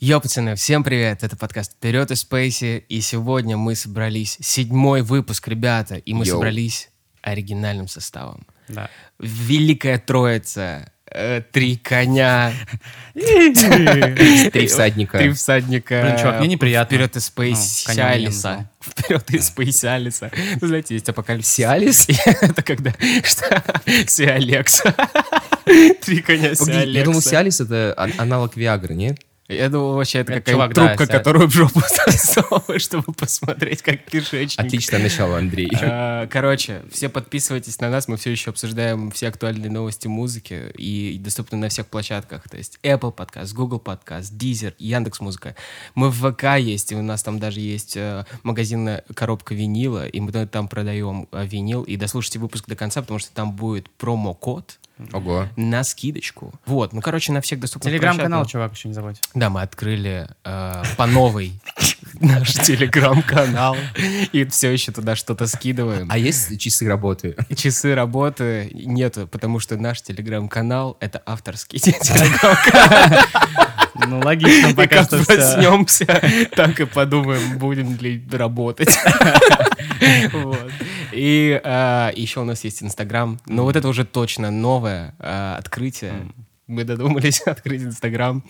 Йо, пацаны, всем привет! Это подкаст «Вперед из Спейси», и сегодня мы собрались, седьмой выпуск, ребята, и мы Йоу. собрались оригинальным составом. Да. Великая Троица, э, три коня, Три всадника. три всадника. Блин, чувак, мне неприятно. Вперед из Спейси Ну, не Алиса. Вперед из Спейси Алиса. Знаете, есть апокалипсис. Сиалис? Это когда... Что? Сиалекс. Три коня Погоди, Я думал, Сиалекса. Сиалис это ан- аналог Виагры, нет? Я думал, вообще это Это да, трубка, ся- которую в жопу засовываешь, чтобы посмотреть, как кишечник. Отличное начало, Андрей. А, Короче, все подписывайтесь на нас, мы все еще обсуждаем все актуальные новости музыки и доступны на всех площадках, то есть Apple подкаст, Google подкаст, Deezer, Яндекс Музыка. Мы в ВК есть, и у нас там даже есть э, магазинная коробка винила, и мы там продаем э, винил, и дослушайте выпуск до конца, потому что там будет промокод Ого. на скидочку. Вот, ну, короче, на всех доступных Телеграм-канал, чувак, еще не забудь. Да, мы открыли э, по новой наш телеграм-канал и все еще туда что-то скидываем. А есть часы работы? Часы работы нету, потому что наш телеграм-канал — это авторский телеграм-канал. Ну, логично, пока что проснемся, так и подумаем, будем ли работать. Вот. И а, еще у нас есть Инстаграм. Но вот это уже точно новое а, открытие. Мы додумались открыть Инстаграм.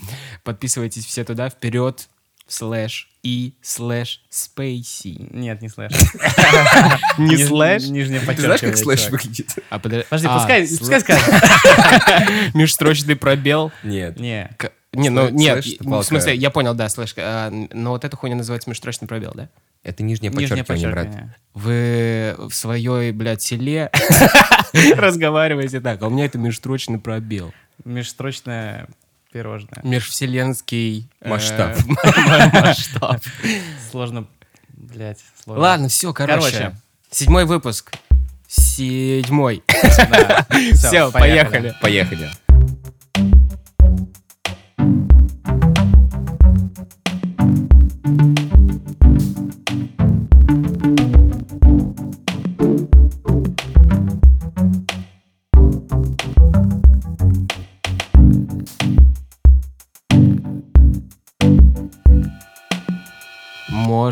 Подписывайтесь все туда. Вперед, слэш и слэш спейси. Нет, не слэш. Не слэш? Нижнее Ты знаешь, как подчеркивание, слэш выглядит? А, подо- Подожди, а, пускай, скажет. Межстрочный пробел. Нет. Не. К- Не, ну нет, это в смысле, я понял, да, слэш. а, Но вот эта хуйня называется межстрочный пробел, да? Это нижнее Нижнее подчеркивание, брат. подчеркивание. Вы в своей, блядь, селе разговариваете так, а у меня это межстрочный пробел. Межстрочное пирожное. Межвселенский э, Масштаб. масштаб. Сложно, блядь, сложно. Ладно, все, короче. Седьмой выпуск. Седьмой. Все, поехали. Поехали.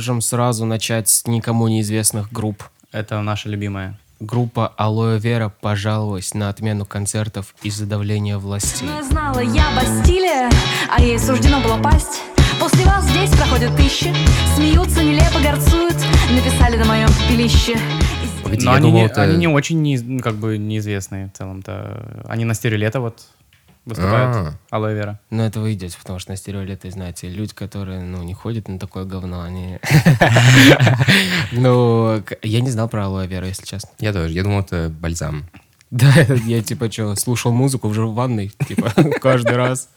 Можем сразу начать с никому неизвестных групп. Это наша любимая. Группа Алоэ Вера пожаловалась на отмену концертов из-за давления властей. Но я знала, я Бастилия, а ей суждено было пасть. После вас здесь проходят тысячи, смеются, нелепо горцуют, написали на моем пепелище. Погоди, Но я они, думал, не, это... они не очень, ну, как бы, неизвестные в целом-то. Они на стереолето вот выступают. А. Алоэ Вера. Но это вы идете, потому что на стереолеты, знаете, люди, которые, ну, не ходят на такое говно, они... Ну, я не знал про Алоэ Веру, если честно. Я тоже. Я думал, это бальзам. Да, я типа что, слушал музыку уже в ванной, типа, каждый раз.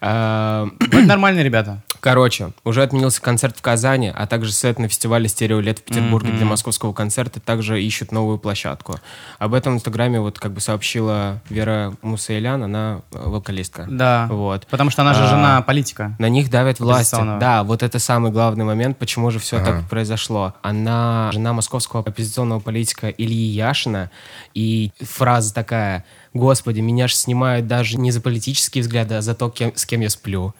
А, Это нормальные ребята. Короче, уже отменился концерт в Казани, а также сет на фестивале «Стереолет» в Петербурге для московского концерта также ищут новую площадку. Об этом в Инстаграме вот как бы сообщила Вера Мусаэлян, она э, вокалистка. Да. Вот. Потому что она же А, жена политика. На них давят власти. Да, вот это самый главный момент, почему же все Ага. так произошло. Она жена московского оппозиционного политика Ильи Яшина, и фраза такая, «Господи, меня же снимают даже не за политические взгляды, а за то, кем- с кем я сплю».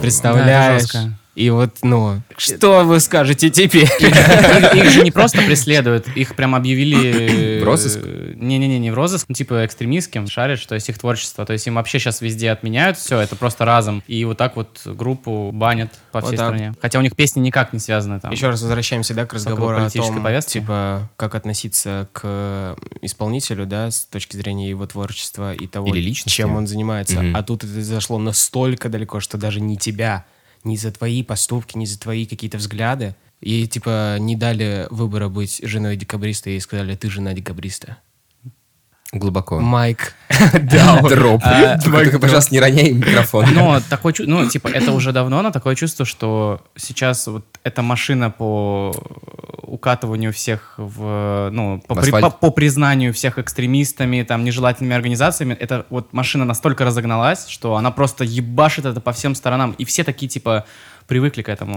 Представляешь? жестко. И вот, ну, что вы скажете теперь? Их, их же не просто преследуют, их прям объявили... В розыск? э, Не-не-не, не в розыск, ну, типа экстремистским, шарят, что есть их творчество. То есть им вообще сейчас везде отменяют все, это просто разом. И вот так вот группу банят по Вот всей так. стране. Хотя у них песни никак не связаны там. Еще раз возвращаемся, да, к разговору о политической том, повестке? типа, как относиться к исполнителю, да, с точки зрения его творчества и того, Или личности. чем он занимается. Мгм. А тут это зашло настолько далеко, что даже не тебя, не за твои поступки, не за твои какие-то взгляды. И, типа, не дали выбора быть женой декабриста и сказали, ты жена декабриста. Глубоко. Майк Даун. Дроп. А, Только, пожалуйста, не роняй микрофон. Но такое, чу- ну, типа, это уже давно, но такое чувство, что сейчас вот эта машина по укатыванию всех в, ну, по, В при- асфальт. по- по признанию всех экстремистами, там, нежелательными организациями, эта вот машина настолько разогналась, что она просто ебашит это по всем сторонам, и все такие, типа, привыкли к этому.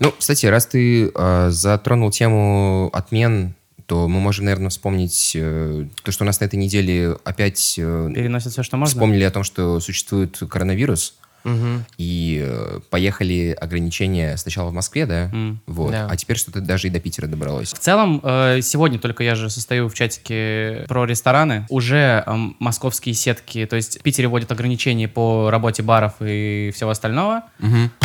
Ну, кстати, раз ты э, затронул тему отмен то мы можем, наверное, вспомнить э, то, что у нас на этой неделе опять э, Переносят все, что можно. вспомнили о том, что существует коронавирус. Мгм. И э, поехали ограничения сначала в Москве, да? М. Вот. Да. А теперь что-то даже и до Питера добралось. В целом, э, сегодня только я же состою в чатике про рестораны. Уже эм, московские сетки, то есть в Питере вводят ограничения по работе баров и всего остального.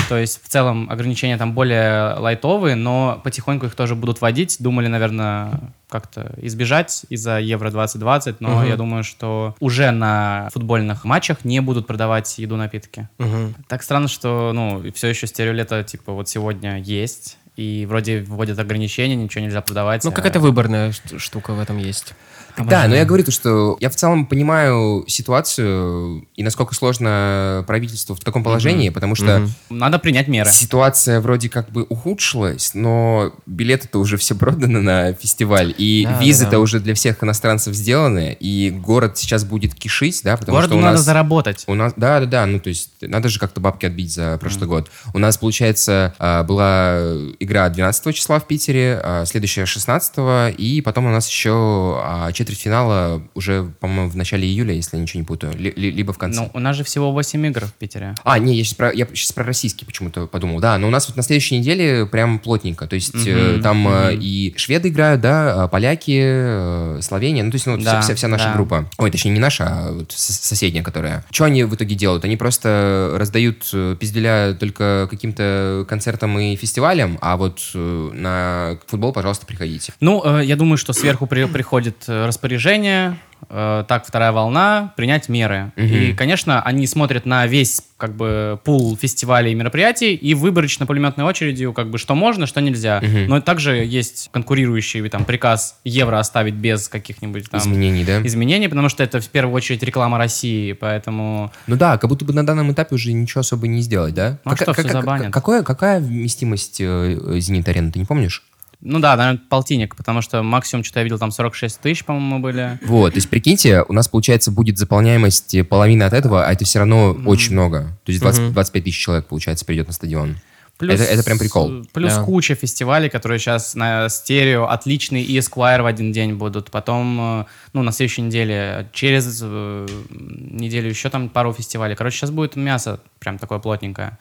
То есть в целом ограничения там более лайтовые, но потихоньку их тоже будут вводить. Думали, наверное, как-то избежать из-за Евро 2020, но Мгм. я думаю, что уже на футбольных матчах не будут продавать еду-напитки. Мгм. Так странно, что, ну, все еще стереолето, типа, вот сегодня есть, и вроде вводят ограничения, ничего нельзя продавать. Ну, а- какая-то выборная ш- штука в этом есть. Да, но я говорю то, что я в целом понимаю ситуацию и насколько сложно правительству в таком положении, потому что Мгм. Надо принять меры. ситуация вроде как бы ухудшилась, но билеты-то уже все проданы на фестиваль, и Да, визы-то да, уже для всех иностранцев сделаны, и город сейчас будет кишить, да, потому Городу что у надо нас... заработать. У нас, да, да, да, ну то есть надо же как-то бабки отбить за прошлый год. У нас, получается, а, была игра 12 числа в Питере, а, следующая 16 и потом у нас еще а, четвертьфинала уже, по-моему, в начале июля, если я ничего не путаю, ли- ли- либо в конце. Ну, у нас же всего 8 игр в Питере. А, не, я сейчас про, я щас про российский почему-то подумал. Да, но у нас вот на следующей неделе прям плотненько. То есть э, Мгм, там мгм. и шведы играют, да, а, поляки, э, Словения. Ну, то есть ну, Да, вся, вся, вся наша да. группа. Ой, точнее, не наша, а вот соседняя, которая. Что они в итоге делают? Они просто раздают пизделя только каким-то концертам и фестивалям, а вот на футбол, пожалуйста, приходите. Ну, э, я думаю, что сверху при- приходит распоряжение, э, так, вторая волна, принять меры. И, конечно, они смотрят на весь, как бы, пул фестивалей и мероприятий и выборочно пулеметной очередью, как бы, что можно, что нельзя. Но также есть конкурирующий там приказ евро оставить без каких-нибудь там Изменений, да? изменений, потому что это в первую очередь реклама России, поэтому... Ну да, как будто бы на данном этапе уже ничего особо не сделать, да? Ну а что, всё забанят? какое, какая вместимость э, Зенит-арены, ты не помнишь? Ну да, наверное, полтинник, потому что максимум, что я видел, там 46 тысяч, по-моему, были. Вот, то есть, прикиньте, у нас, получается, будет заполняемость половина от этого, а это все равно очень много. То есть 20 25 тысяч человек, получается, придет на стадион. Это- это прям прикол. Плюс Да. куча фестивалей, которые сейчас на стерео отличный и Esquire в один день будут. Потом, э, ну, на следующей неделе, через э, неделю еще там пару фестивалей. Короче, сейчас будет мясо прям такое плотненькое.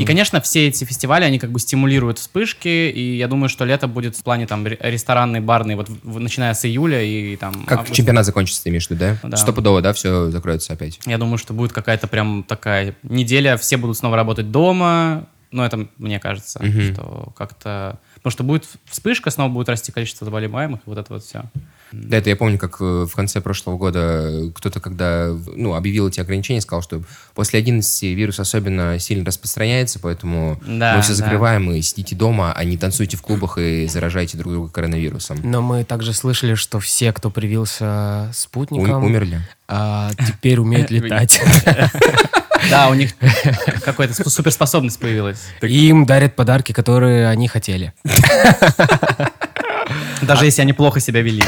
И, конечно, все эти фестивали, они как бы стимулируют вспышки, и я думаю, что лето будет в плане там ре- ресторанный, барный, вот в- начиная с июля и там... Как августа. чемпионат закончится, ты имеешь в виду, да? Да. Стопудово, да, все закроется опять. Я думаю, что будет какая-то прям такая неделя, все будут снова работать дома. Ну, это мне кажется, что как-то... Потому что будет вспышка, снова будет расти количество заболеваемых, и вот это вот все. Да, это я помню, как э, в конце прошлого года кто-то, когда ну, объявил эти ограничения, сказал, что после 11 вирус особенно сильно распространяется, поэтому Да, мы все да. закрываем и сидите дома, а не танцуйте в клубах и заражайте друг друга коронавирусом. Но мы также слышали, что все, кто привился У- спутником, умерли. а, теперь умеют летать. Да, у них какая-то спо- суперспособность появилась. Им дарят подарки, которые они хотели. Даже если они плохо себя вели.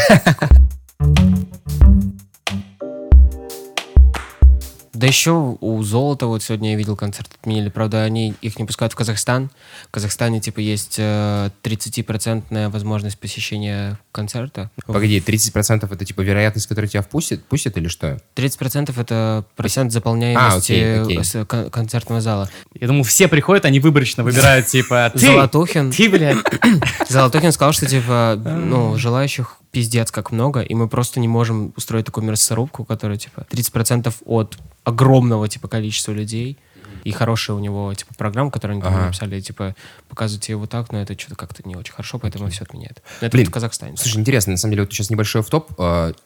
Да еще у Золота, вот сегодня я видел концерт отменили, правда, они их не пускают в Казахстан. В Казахстане, типа, есть э, 30% возможность посещения концерта. Погоди, 30% это типа вероятность, которая тебя впустит, пустит или что? 30% это процент заполняемости А, окей, окей. с- кон- концертного зала. Я думал, все приходят, они выборочно выбирают, типа, ты, Золотухин, ты, блядь. Золотухин сказал, что, типа, ну, желающих пиздец как много, и мы просто не можем устроить такую мясорубку, которая, типа, 30% от огромного, типа, количества людей, и хорошая у него, типа, программа, которую они там Ага. написали, типа, показывайте его так, но это что-то как-то не очень хорошо, поэтому все отменяет. Но это Блин, в Казахстане. Слушай, интересно, на самом деле, вот сейчас небольшой топ.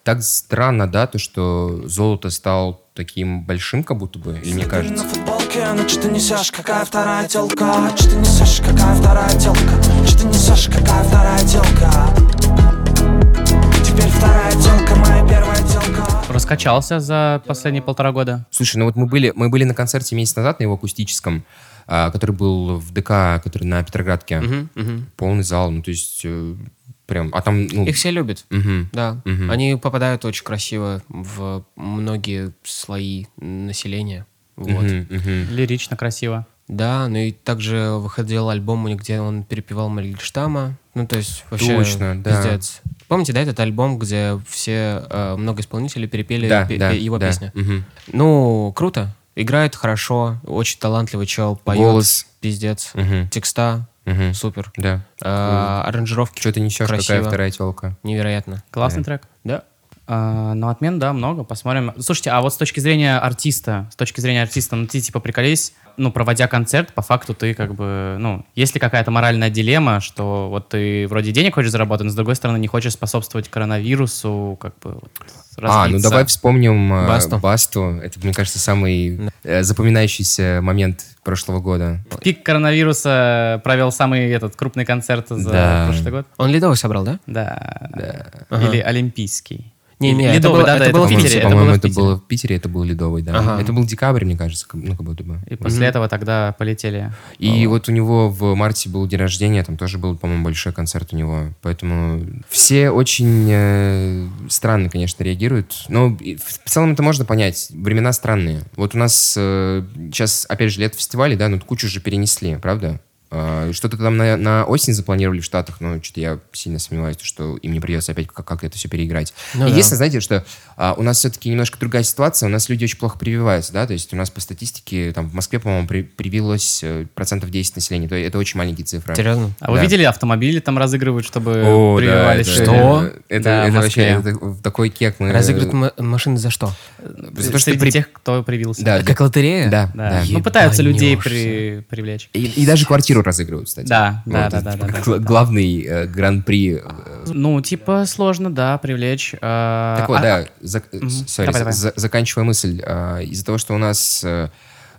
так странно, да, то, что золото стал таким большим, как будто бы, или мне кажется? на футболке, ну что ты несешь, какая вторая телка? Что ты несешь, какая вторая телка? Что ты несешь, какая вторая телка? Теперь вторая телка, моя первая телка. Раскачался за последние полтора года. Слушай, ну вот мы были, мы были на концерте месяц назад на его акустическом, а, который был в ДК, который на Петроградке. Мгм, мгм. Полный зал, ну то есть э, прям, а там, ну... Их все любят. мгм. Да, Мгм. они попадают очень красиво в многие слои населения. Вот. Мгм, мгм. Лирично, красиво. Да, ну и также выходил альбом, у них, где он перепевал Мальгельштама. Ну, то есть вообще Точно, да. пиздец. Помните, да, этот альбом, где все э, много исполнителей перепели Да, пе- да, пе- его да. песню? Мгм. Ну, круто. Играет хорошо, очень талантливый чел, поет. Голос. Пиздец. Мгм. Текста. Мгм. Супер. Да. А, аранжировки. Что ты несешь, какая красиво. вторая телка? Невероятно. Классный трек. Да. А, ну, отмен, да, много, посмотрим. Слушайте, а вот с точки зрения артиста, с точки зрения артиста, ну, ты, типа, приколись, ну, проводя концерт, по факту ты, как бы, ну, есть ли какая-то моральная дилемма, что вот ты вроде денег хочешь заработать, но, с другой стороны, не хочешь способствовать коронавирусу, как бы, вот, А, ну давай вспомним э, Басту. Басту. Это, мне кажется, самый э, запоминающийся момент прошлого года. В пик коронавируса провел самый этот крупный концерт за Да. прошлый год. Он ледовый собрал, да? Да. Или олимпийский. Не, не, Или это ледовый, было- да, да, это было в в Питере. По-моему, было в это Питере. было в Питере, это был Ледовый, да. Ага. Это был декабрь, мне кажется, как- ну, как будто бы. И после этого тогда полетели. И вот у него в марте был день рождения, там тоже был, по-моему, большой концерт у него. Поэтому все очень э, странно, конечно, реагируют. Но в целом это можно понять. Времена странные. Вот у нас э, сейчас, опять же, лето фестивалей, да, ну кучу же перенесли, правда? А, Что-то там на, на осень запланировали в Штатах, но что-то я сильно сомневаюсь, что им не придется опять как- как-то это все переиграть. Ну да. Единственное, знаете, что а, у нас все-таки немножко другая ситуация, у нас люди очень плохо прививаются, да, то есть у нас по статистике, там, в Москве, по-моему, при- привилось э, процентов 10 населения, то это очень маленькие цифры. Серьезно? А вы Да. видели, автомобили там разыгрывают, чтобы О, да, прививались? это- люди? Что? Это, Да, это вообще это такой кек. Мы... Разыгрывают ма- машины за что? За то, что Среди при- тех, кто привился. Да, Как лотерея? да, Да. да. Ну, пытаются людей при- привлечь. И, и даже квартиру разыгрывают, кстати. Да, да, Вот, да, да, да, гла- да. Главный э, гран-при. э, Ну, типа, сложно, да, привлечь. а, Так вот, а- да, зак- э, мгм. sorry, Давай, давай. за- заканчивая мысль. а, Из-за того, что у нас э,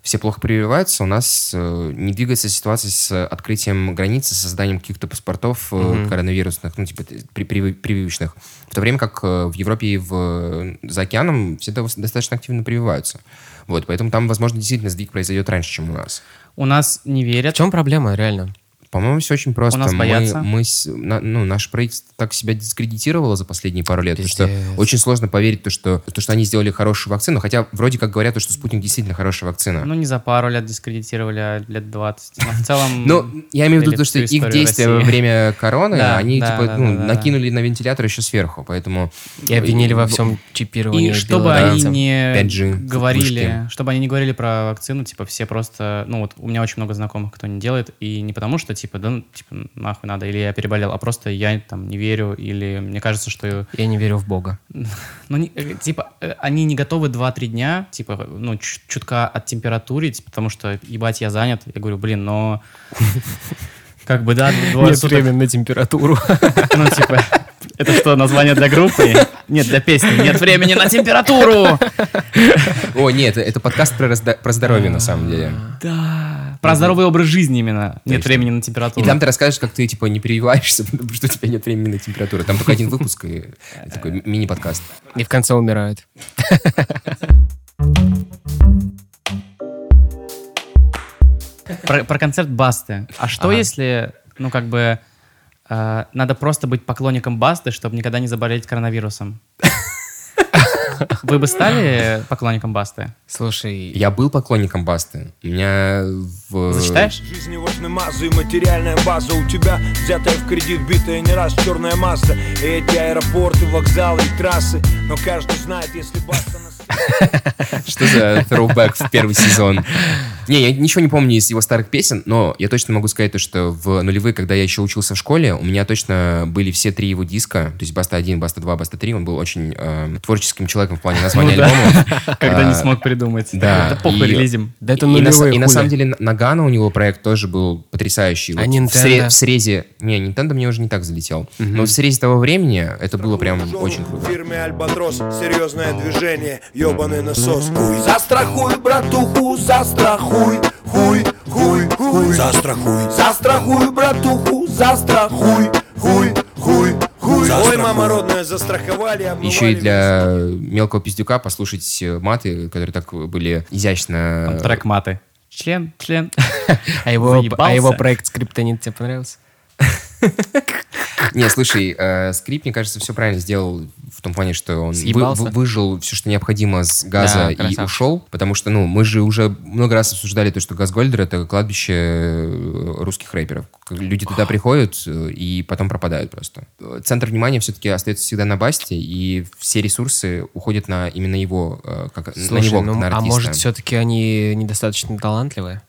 все плохо прививаются, у нас э, не двигается ситуация с открытием границы, созданием каких-то паспортов э, коронавирусных, ну, типа при- при- прививочных. В то время как э, в Европе и в, за океаном все достаточно активно прививаются. Вот, поэтому там, возможно, действительно сдвиг произойдет раньше, чем у нас. У нас не В верят. чем проблема, реально? По-моему, все очень просто. У нас мы, боятся. мы на- ну, наше правительство так себя дискредитировало за последние пару лет, потому что очень сложно поверить, то, что, то, что они сделали хорошую вакцину, хотя вроде как говорят, то, что спутник действительно хорошая вакцина. Ну, не за пару лет дискредитировали, а лет 20. Но в целом... Но я имею в виду то, что их действия во время короны, они типа ну, накинули на вентилятор еще сверху, поэтому... И обвинили во всем чипировании И чтобы они не 5G, говорили, чтобы они не говорили про вакцину, типа все просто, ну вот у меня очень много знакомых, кто не делает, и не потому что типа да ну, типа нахуй надо, или я переболел, а просто я там не верю, или мне кажется, что Я не верю в Бога. ну не- э, типа э, они не готовы 2-3 дня, типа ну чутка от температурить, потому что ебать я занят, я говорю, блин, но как бы да, двое суток на температуру. ну, типа, это что, название для группы? Нет, для песни. Нет времени на температуру! О, нет, это, это подкаст про, про здоровье, на самом деле. Да. Про здоровый образ жизни именно. Нет времени на температуру. И там ты расскажешь, как ты, типа, не прививаешься, потому что у тебя нет времени на температуру. Там только один выпуск и такой ми- мини-подкаст. И в конце умирают. Про, про концерт Басты. А что Ага. если, ну, как бы, надо просто быть поклонником Басты, чтобы никогда не заболеть коронавирусом? Вы бы стали поклонником Басты? Слушай, Я был поклонником Басты. У меня в... Зачитаешь? Жизни важны мазы и материальная база У тебя взятая в кредит, битая не раз черная масса И эти аэропорты, вокзалы и трассы Но каждый знает, если баста нас... Что за throwback в первый сезон? Не, я ничего не помню из его старых песен, но я точно могу сказать то, что в нулевые, когда я еще учился в школе, у меня точно были все три его диска, то есть Баста 1, Баста 2, Баста 3, он был очень э, творческим человеком в плане названия Ну да. альбомов. Когда не А, смог придумать. да, Да похуй, релизим. да это нулевые и на самом деле Нагана у него проект тоже был потрясающий. А Nintendo? в срезе... Не, Nintendo мне уже не так залетел. Но в срезе того времени это было прям очень В круто. фирме Альбатрос серьезное движение, ебаный насос. Хуй, застрахуй, братуху, застрахуй, хуй, хуй, хуй, застрахуй, застрахуй, братуху, застрахуй, хуй, хуй, хуй. Ой, мама родная, застраховали, обмывали Еще и для мелкого пиздюка послушать маты, которые так были изящно... Там трек маты. Член, член. А его, а его проект Скриптонит тебе понравился? Не, слушай, э, Скрип, мне кажется, все правильно сделал в том плане, что он вы- вы- выжил все, что необходимо с газа Да, и красавчик. ушел, потому что, ну, мы же уже много раз обсуждали то, что Газгольдер — это кладбище э, русских рэперов. Люди туда приходят э, и потом пропадают просто. Центр внимания все-таки остается всегда на Басте, и все ресурсы уходят на именно его, как, на Слушай, него, ну, как на а артиста. может, все-таки они недостаточно талантливые?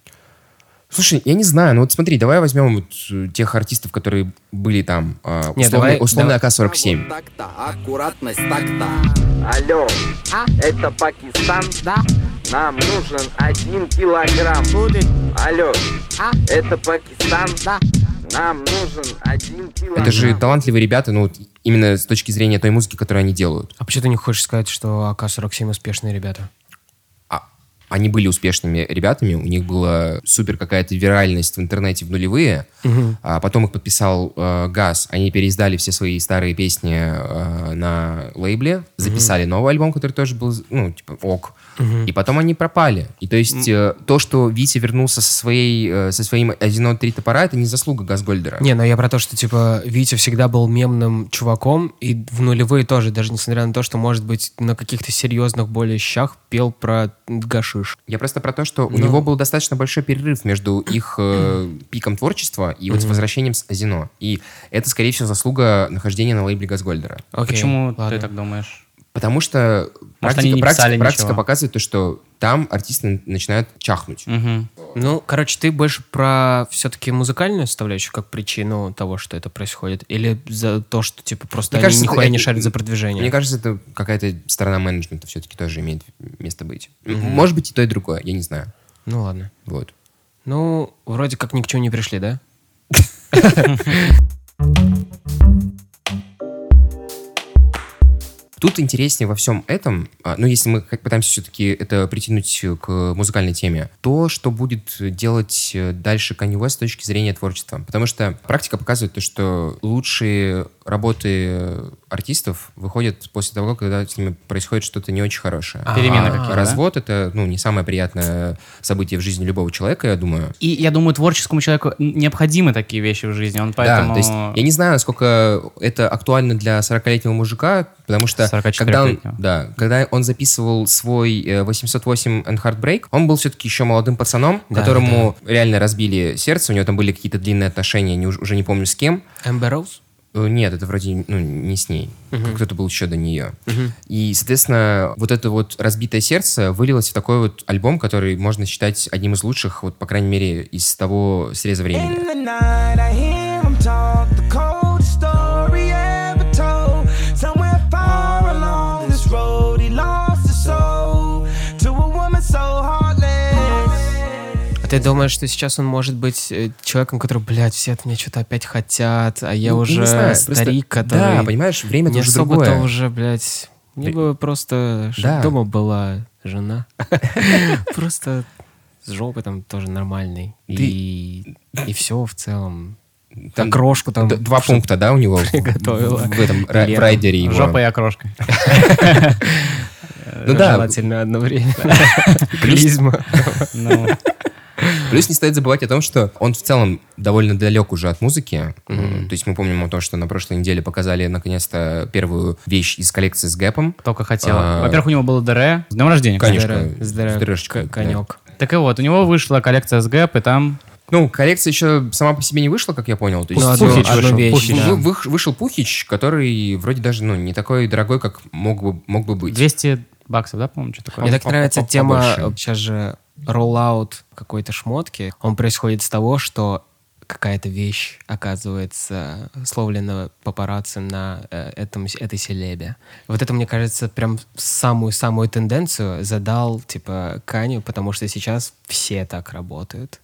Слушай, я не знаю, ну вот смотри, давай возьмем вот э, тех артистов, которые были там, э, Не, условный, давай- условный давай. АК-47. Так-то, аккуратность так-то. Алло, это Пакистан? Да. Нам нужен один килограмм. Будет. Алло, это Пакистан? Да. Нам нужен один килограмм. Это же талантливые ребята, ну вот именно с точки зрения той музыки, которую они делают. А почему ты не хочешь сказать, что АК-47 успешные ребята? Они были успешными ребятами, у них была супер какая-то виральность в интернете в нулевые, а потом их подписал э, Газ, они переиздали все свои старые песни э, на лейбле, записали новый альбом, который тоже был, ну, типа, ок, и потом они пропали. И то есть э, то, что Витя вернулся со, своей, э, со своим 1.3 топора, это не заслуга Газгольдера. Не, ну я про то, что, типа, Витя всегда был мемным чуваком, и в нулевые тоже, даже несмотря на то, что, может быть, на каких-то серьезных более щах пел про гашиш. Я просто про то, что у Ну. него был достаточно большой перерыв между их э, пиком творчества и вот возвращением с Азино. И это, скорее всего, заслуга нахождения на лейбле Газгольдера. Окей, Почему ладно. ты так думаешь? Потому что Может, практика, практика- практика показывает то, что там артисты начинают чахнуть. Мгм. Ну, короче, ты больше про все-таки музыкальную составляющую как причину того, что это происходит? Или за то, что, типа, просто Мне они кажется, нихуя это- не шарят за продвижение? Мне кажется, это какая-то сторона менеджмента все-таки тоже имеет место быть. М, Может быть, и то, и другое, я не знаю. Ну, ладно. Вот. Ну, вроде как ни к чему не пришли, да? Тут интереснее во всем этом, а, ну, если мы пытаемся все-таки это притянуть к музыкальной теме, то, что будет делать э, дальше Kanye West с точки зрения творчества. Потому что практика показывает то, что лучшие работы артистов выходят после того, когда с ними происходит что-то не очень хорошее. Перемены А какие-то, да? Развод — это, ну, не самое приятное событие в жизни любого человека, я думаю. И я думаю, творческому человеку необходимы такие вещи в жизни. Он поэтому... Да, то есть я не знаю, насколько это актуально для 40-летнего мужика, потому что 44-летнего. когда он, да, когда он записывал свой э, 808 and Heartbreak, он был все-таки еще молодым пацаном, Да, которому реально разбили сердце, у него там были какие-то длинные отношения, не, уж- уже не помню с кем. Эмбер Роуз? Э, Нет, это вроде ну, не с ней. Кто-то был еще до нее. И, соответственно, вот это вот разбитое сердце вылилось в такой вот альбом, который можно считать одним из лучших, вот, по крайней мере, из того среза времени. Ты думаешь, что сейчас он может быть э, человеком, который, блядь, все от меня что-то опять хотят, а я Ну, уже знаю, просто- старик, который Да, понимаешь, время не уже особо-то другое. уже, блядь, мне Вре- бы просто, Да. дома была жена. Просто с жопой там тоже нормальный. И, и все в целом. Там Окрошку там. Два пункта, да, у него приготовила. в этом райдере его. Жопа и окрошка. Ну да, Желательно одновременно. Клизма. Плюс не стоит забывать о том, что он в целом довольно далек уже от музыки. То есть мы помним о том, что на прошлой неделе показали наконец-то первую вещь из коллекции с Гэпом. только хотела. А. Во-первых, у него было ДР. С днем рождения. Конечно. С дырочкой, к- конек. Так и вот, у него вышла коллекция с Гэп, и там... Ну, коллекция еще сама по себе не вышла, как я понял. То есть Ну, одну- Пухич одну вышел, вещь, Пухич. да. вы- вы- вышел Пухич, который вроде даже ну, не такой дорогой, как мог бы, мог бы быть. 200 баксов, да, по-моему, что такое? Мне так нравится тема, побольше. э, сейчас же роллаут какой-то шмотки, он происходит с того, что какая-то вещь оказывается словлена папарацци на э, этом, этой селебе. Вот это, мне кажется, прям самую-самую тенденцию задал, типа, Каню, потому что сейчас все так работают.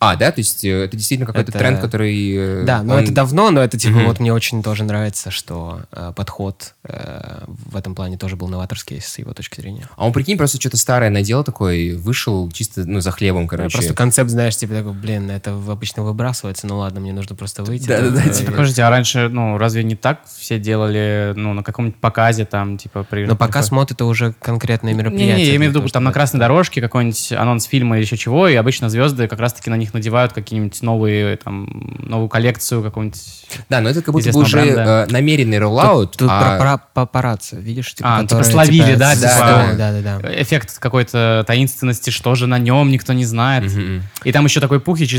А, да? То есть э, это действительно какой-то Это- тренд, который... э, Да, но он- это давно, но это типа Мгм. вот мне очень тоже нравится, что э, подход э, в этом плане тоже был новаторский с его точки зрения. А он, прикинь, просто что-то старое надел такой, вышел чисто, ну, за хлебом, короче. Просто концепт, знаешь, типа такой, блин, это в- обычно выбрасывается, ну ладно, мне нужно просто выйти. Да-да-да, там, типа, э, Подождите, а раньше, ну, разве не так все делали, ну, на каком-нибудь показе там, типа, при... Но показ мод это уже конкретное мероприятие. не, я имею в виду, там на красной дорожке какой-нибудь анонс фильма или еще чего, и обычно звезды как раз-таки них надевают какие-нибудь новые, там, новую коллекцию какую-нибудь. Да, но это как будто бы уже бренда. э, намеренный роллаут. Тут а- про пара- папарацци, видишь? А, типа которые, словили, да, с- типа- Да, да, да. да. Эффект какой-то таинственности, что же на нем, никто не знает. Мгм. И там еще такой Пухич,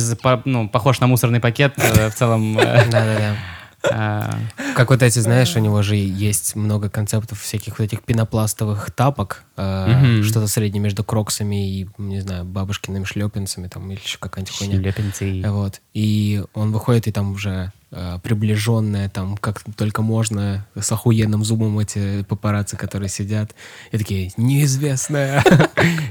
ну, похож на мусорный пакет э, в целом. э, Да-да-да. Э, Как вот эти, знаешь, у него же есть много концептов всяких вот этих пенопластовых тапок, Мгм. что-то среднее между кроксами и, не знаю, бабушкиными шлепинцами там или еще какая-нибудь хуйня. Шлепинцы. Вот. И он выходит, и там уже приближенная, там, как только можно, с охуенным зумом эти папарацци, которые сидят, и такие, неизвестная,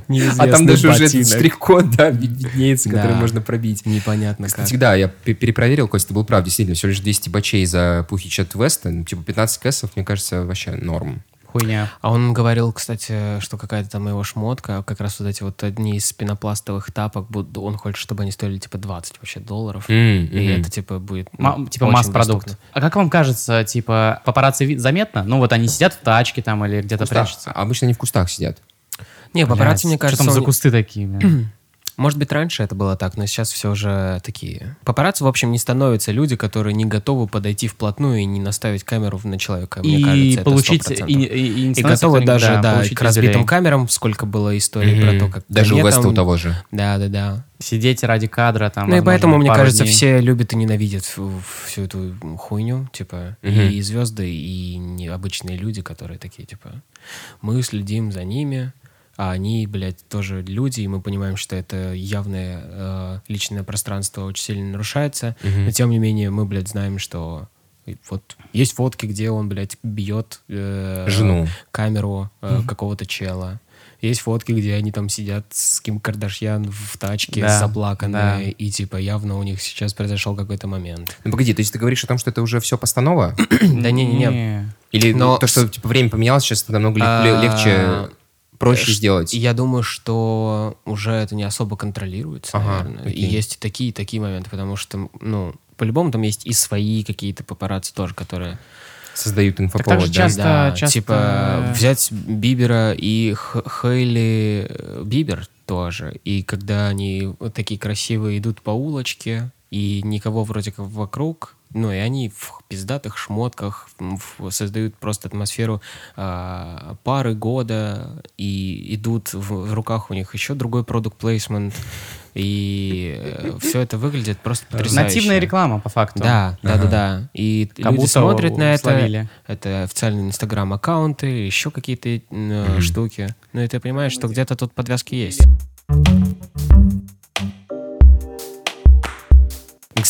неизвестный А там даже уже этот ботинок». штрих-код, да, виднеется, который можно пробить. Непонятно как. Кстати, да, я пе- перепроверил, Костя, ты был прав, действительно, всего лишь 200 бачей за Пухич от Веста, ну, типа 15 кэсов, мне кажется, вообще норм. Хуйня. А он говорил, кстати, что какая-то там его шмотка, как раз вот эти вот одни из пенопластовых тапок, он хочет, чтобы они стоили типа 20 вообще долларов. М, И это типа будет ну, типа очень масс-продукт. доступно. А как вам кажется, типа, папарацци заметно? Ну вот они сидят в тачке там или где-то прячутся. А Обычно они в кустах сидят. Не, папарацци, мне кажется, Что там за кусты такие? Может быть, раньше это было так, но сейчас все уже такие. Папарацци, в общем, не становятся люди, которые не готовы подойти вплотную и не наставить камеру на человека. Мне И кажется, это получить... 100%. И, и- и не И готовы даже, да, получить к разбитым камерам, сколько было историй про то, как Даже у Веста у того же. Да, да, да. Сидеть ради кадра там. Ну и возможно, поэтому, мне кажется, дней. все любят и ненавидят всю эту хуйню, типа, Мгм. и звезды, и необычные люди, которые такие, типа, мы следим за ними, а они, блядь, тоже люди, и мы понимаем, что это явное э, личное пространство очень сильно нарушается, но тем не менее мы, блядь, знаем, что вот есть фотки, где он, блядь, бьет э, Жену. камеру э, какого-то чела. Есть фотки, где они там сидят с Ким Кардашьян в тачке, Да, заплаканные, да. и типа явно у них сейчас произошел какой-то момент. Ну погоди, то есть ты говоришь о том, что это уже все постанова? Да не-не-не. Не. Или Но то, что типа, время поменялось, сейчас это намного лег- А, легче, проще сделать? Я думаю, что уже это не особо контролируется, Ага, наверное. окей. И есть и такие, и такие моменты, потому что, ну, по-любому там есть и свои какие-то папарацци тоже, которые... Создают так инфоповод, же да? часто- да, часто- типа взять Бибера и Х- Хейли э, Бибер тоже. И когда они вот такие красивые идут по улочке, и никого вроде как вокруг, ну и они в пиздатых шмотках в- создают просто атмосферу а, пары года, и идут в, в руках у них еще другой продукт плейсмент, и все это выглядит просто потрясающе. Нативная реклама, по факту. Да, да, да, да. И Как люди смотрят на это. словили. Это официальные инстаграм-аккаунты, еще какие-то э, штуки. Ну и ты понимаешь, что где-то тут подвязки есть.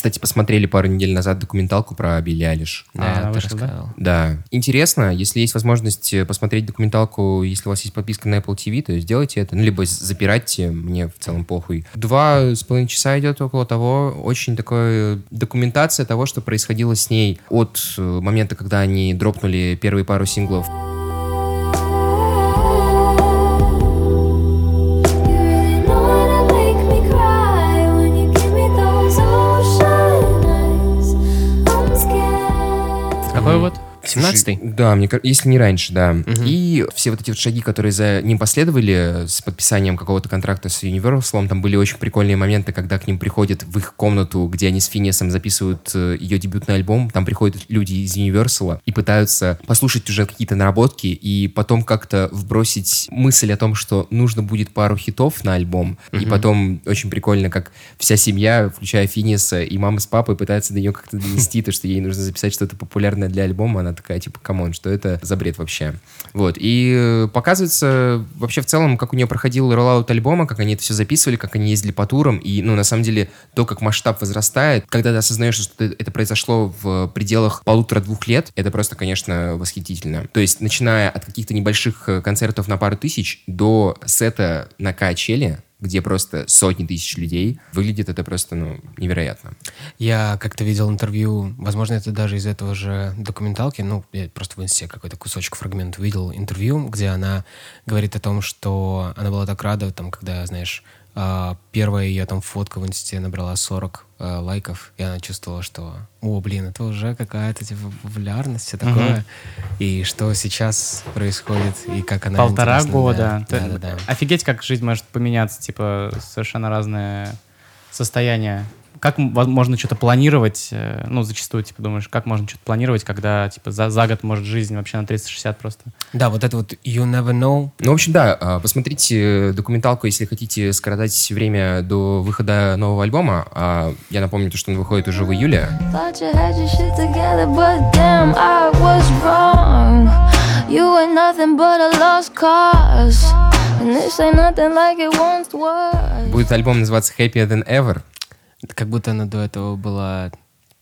Кстати, посмотрели пару недель назад документалку про Билли Алиш. А, Да, она ты вышла, да? рассказал. Да. Интересно, если есть возможность э, посмотреть документалку, если у вас есть подписка на Apple TV, то сделайте это. Ну, либо запирайте, мне в целом похуй. Два с половиной часа идет около того. Очень такая документация того, что происходило с ней от э, момента, когда они дропнули первые пару синглов Какой вот? 17-й? Слушай, Да, мне если не раньше, да. И все вот эти вот шаги, которые за ним последовали с подписанием какого-то контракта с Universal, там были очень прикольные моменты, когда к ним приходят в их комнату, где они с Финесом записывают э, ее дебютный альбом, там приходят люди из Universal и пытаются послушать уже какие-то наработки и потом как-то вбросить мысль о том, что нужно будет пару хитов на альбом. И потом очень прикольно, как вся семья, включая Финеса и мама с папой, пытаются до нее как-то донести то, что ей нужно записать что-то популярное для альбома. Она такая, типа, come on, что это за бред вообще? Вот. И э, показывается вообще в целом, как у нее проходил rollout альбома, как они это все записывали, как они ездили по турам. И, ну, на самом деле, то, как масштаб возрастает, когда ты осознаешь, что это это произошло в пределах полутора-двух лет, это просто, конечно, восхитительно. То есть, начиная от каких-то небольших э, концертов на пару тысяч до сета на Coachella, где просто сотни тысяч людей, выглядит это просто, ну, невероятно. Я как-то видел интервью, возможно, это даже из этого же документалки, ну, я просто в инсте какой-то кусочек, фрагмент увидел интервью, где она говорит о том, что она была так рада, там, когда, знаешь, а, первая ее там фотка в инсте набрала 40 а, лайков, и она чувствовала, что, о, блин, это уже какая-то типа популярность, все такое, и что сейчас происходит, и как она Полтора года. Да, Ты- да, да. Офигеть, как жизнь может поменяться, типа, совершенно разные состояние. Как можно что-то планировать? э, Ну, зачастую, типа, думаешь, как можно что-то планировать, когда, типа, за, за год может жизнь вообще на 360 просто. Да, вот это вот You Never Know. Ну, в общем, да, а, посмотрите документалку, если хотите скоротать время до выхода нового альбома. А Я напомню, то, что он выходит уже в июле. You nothing but a lost cause. Like. Будет альбом называться Happier Than Ever. Как будто она до этого была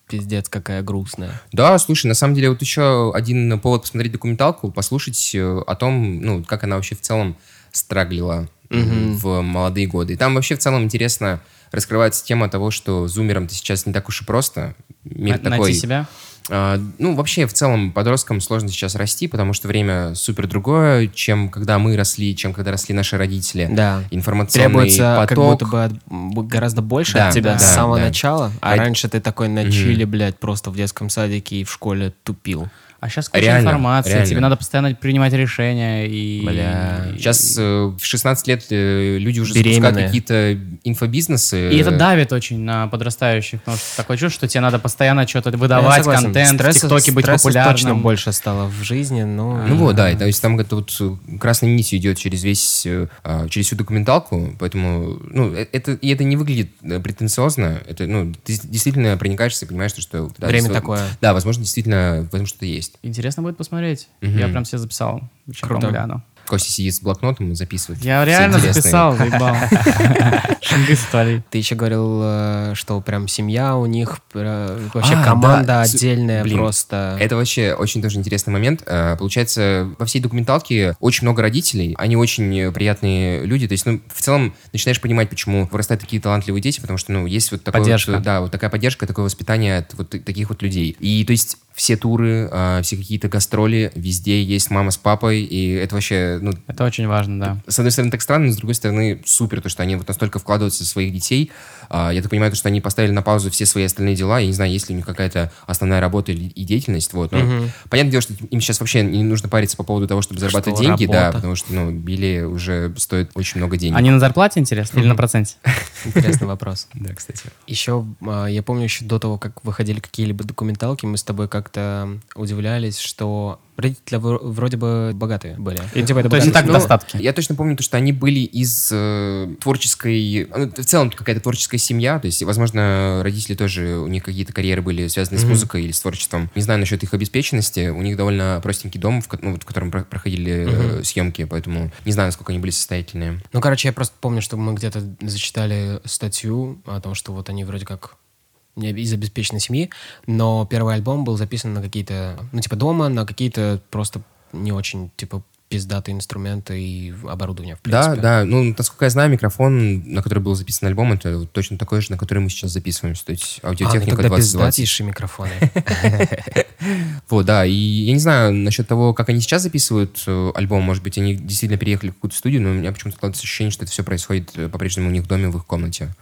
пиздец какая грустная. Да, слушай, на самом деле вот еще один повод посмотреть документалку, послушать э, о том, ну, как она вообще в целом страглила м, в молодые годы. И там вообще в целом интересно раскрывается тема того, что зумерам-то сейчас не так уж и просто. Мир На- такой... Найти себя? А, ну, вообще, в целом, подросткам сложно сейчас расти, потому что время супер другое, чем когда мы росли, чем когда росли наши родители. Да. Информационный Требуется как поток. будто бы гораздо больше Да, от тебя да, с самого да. начала, а А- раньше ты такой на чиле, блядь, просто в детском садике и в школе тупил. А сейчас куча Реально, информации, реально. тебе надо постоянно принимать решения и... Бля. Сейчас э, в 16 лет э, люди уже запускают Беременные. какие-то инфобизнесы. И это давит очень на подрастающих, потому что такое чувство, что тебе надо постоянно что-то выдавать, контент, Стресса- в ТикТоке быть популярным. точно больше стало в жизни, но... Ну вот, да, то есть там это вот э, красной нитью идет через весь, а, через всю документалку, поэтому, ну, это, и это не выглядит претенциозно, это, ну, ты действительно проникаешься и понимаешь, что... да, Время такое. Да, возможно, действительно в этом что-то есть. Интересно будет посмотреть. Мгм. Я прям себе записал. Очень Круто. гляну. Костя сидит с блокнотом и записывает. Я реально интересные- записал, Виталий. Ты еще говорил, э, что прям семья у них, э, вообще А, команда да, отдельная блин, просто. Это вообще очень тоже интересный момент. Э, Получается, во всей документалке очень много родителей, они очень приятные люди. То есть, ну, в целом, начинаешь понимать, почему вырастают такие талантливые дети, потому что, ну, есть вот такое Поддержка. вот, да, вот такая поддержка, такое воспитание от вот таких вот людей. И, то есть, все туры, все какие-то гастроли, везде есть мама с папой, и это вообще, ну, Это очень важно, да. с одной стороны, так странно, но с другой стороны, супер, то, что они вот настолько вкладываются в своих детей. А, Я так понимаю, то, что они поставили на паузу все свои остальные дела. Я не знаю, есть ли у них какая-то основная работа и деятельность. Вот. Но понятное дело, что им сейчас вообще не нужно париться по поводу того, чтобы зарабатывать Что деньги, да, работа. потому что, ну, Билли уже стоит очень много денег. Они на зарплате, интересно, или на проценте? Интересный вопрос. Да, кстати. Еще, а, я помню, еще до того, как выходили какие-либо документалки, мы с тобой как-то удивлялись, что родители вро- вроде бы богатые были. И, типа, это То есть богатые так в семьи. достатке. Я точно помню, то, что они были из э, творческой... ну, в целом, какая-то творческая семья. То есть, возможно, родители тоже, у них какие-то карьеры были связаны с музыкой или с творчеством. Не знаю насчет их обеспеченности. У них довольно простенький дом, в, ну, вот в котором про- проходили э, съемки, поэтому не знаю, насколько они были состоятельные. Ну, короче, я просто помню, что мы где-то зачитали статью о том, что вот они вроде как из обеспеченной семьи, но первый альбом был записан на какие-то, ну, типа дома, на какие-то просто не очень, типа, пиздатые инструменты и оборудование, в принципе. Да, да. Ну, насколько я знаю, микрофон, на который был записан альбом, это точно такой же, на который мы сейчас записываемся. То есть А, ну аудиотехника тогда 2020. пиздатейшие микрофоны. Вот, да. И я не знаю насчет того, как они сейчас записывают э, альбом. Может быть, они действительно переехали в какую-то студию, но у меня почему-то складывается ощущение, что это все происходит э, по-прежнему у них в доме, в их комнате.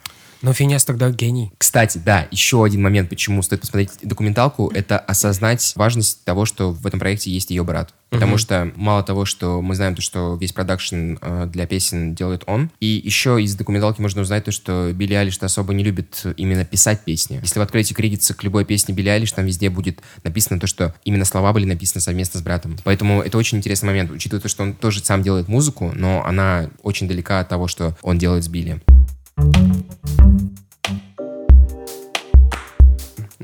Но Финес тогда гений. Кстати, да, еще один момент, почему стоит посмотреть документалку, это осознать важность того, что в этом проекте есть ее брат. Потому что мало того, что мы знаем то, что весь продакшн э, для песен делает он, и еще из документалки можно узнать то, что Билли Айлиш особо не любит именно писать песни. Если вы откроете кредитсы к любой песне Билли Айлиш, там везде будет написано то, что именно слова были написаны совместно с братом. Поэтому это очень интересный момент, учитывая то, что он тоже сам делает музыку, но она очень далека от того, что он делает с Билли.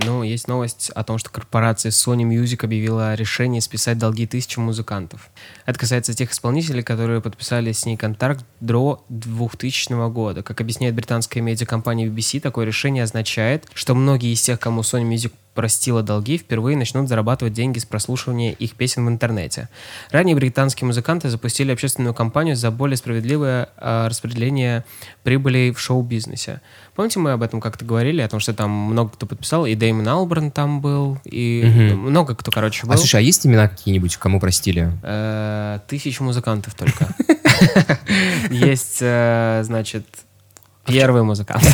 Ну, есть новость о том, что корпорация Sony Music объявила о решении списать долги тысячам музыкантов. Это касается тех исполнителей, которые подписали с ней контракт до 2000 года. Как объясняет британская медиакомпания BBC, такое решение означает, что многие из тех, кому Sony Music простила долги, впервые начнут зарабатывать деньги с прослушивания их песен в интернете. Ранее британские музыканты запустили общественную кампанию за более справедливое а, распределение прибыли в шоу-бизнесе. Помните, мы об этом как-то говорили, о том, что там много кто подписал, и Дэймон Алберн там был, и Мгм. много кто, короче, был. А слушай, а есть имена какие-нибудь, кому простили? Э, Тысяч музыкантов только. Есть, э, значит, Первый музыкант.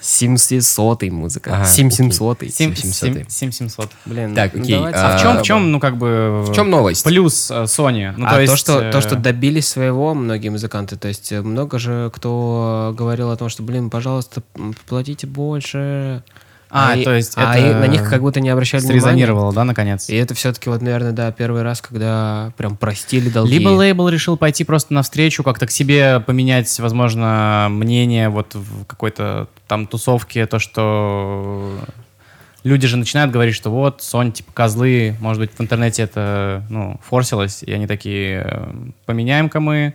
Семисотый музыкант. Ага, Семь-семьсотый. Семь- семьсотый. семь- семь семьсот. Блин, Так, ну окей, а А в чем, А, в чем, ну, как бы... В чем новость? Плюс э, Sony. Ну, а то, есть, то, что, то, что э, добились своего многие музыканты, то есть э, много же кто говорил о том, что, блин, пожалуйста, платите больше. А, и- то есть а это и на них как будто не обращали внимания. Срезонировало, да, наконец? И это все-таки вот, наверное, да, первый раз, когда прям простили долги. Либо лейбл решил пойти просто навстречу, как-то к себе поменять, возможно, мнение вот в какой-то там тусовке, то, что люди же начинают говорить, что вот, Sony, типа, козлы, может быть, в интернете это, ну, форсилось, и они такие, э, поменяем-ка мы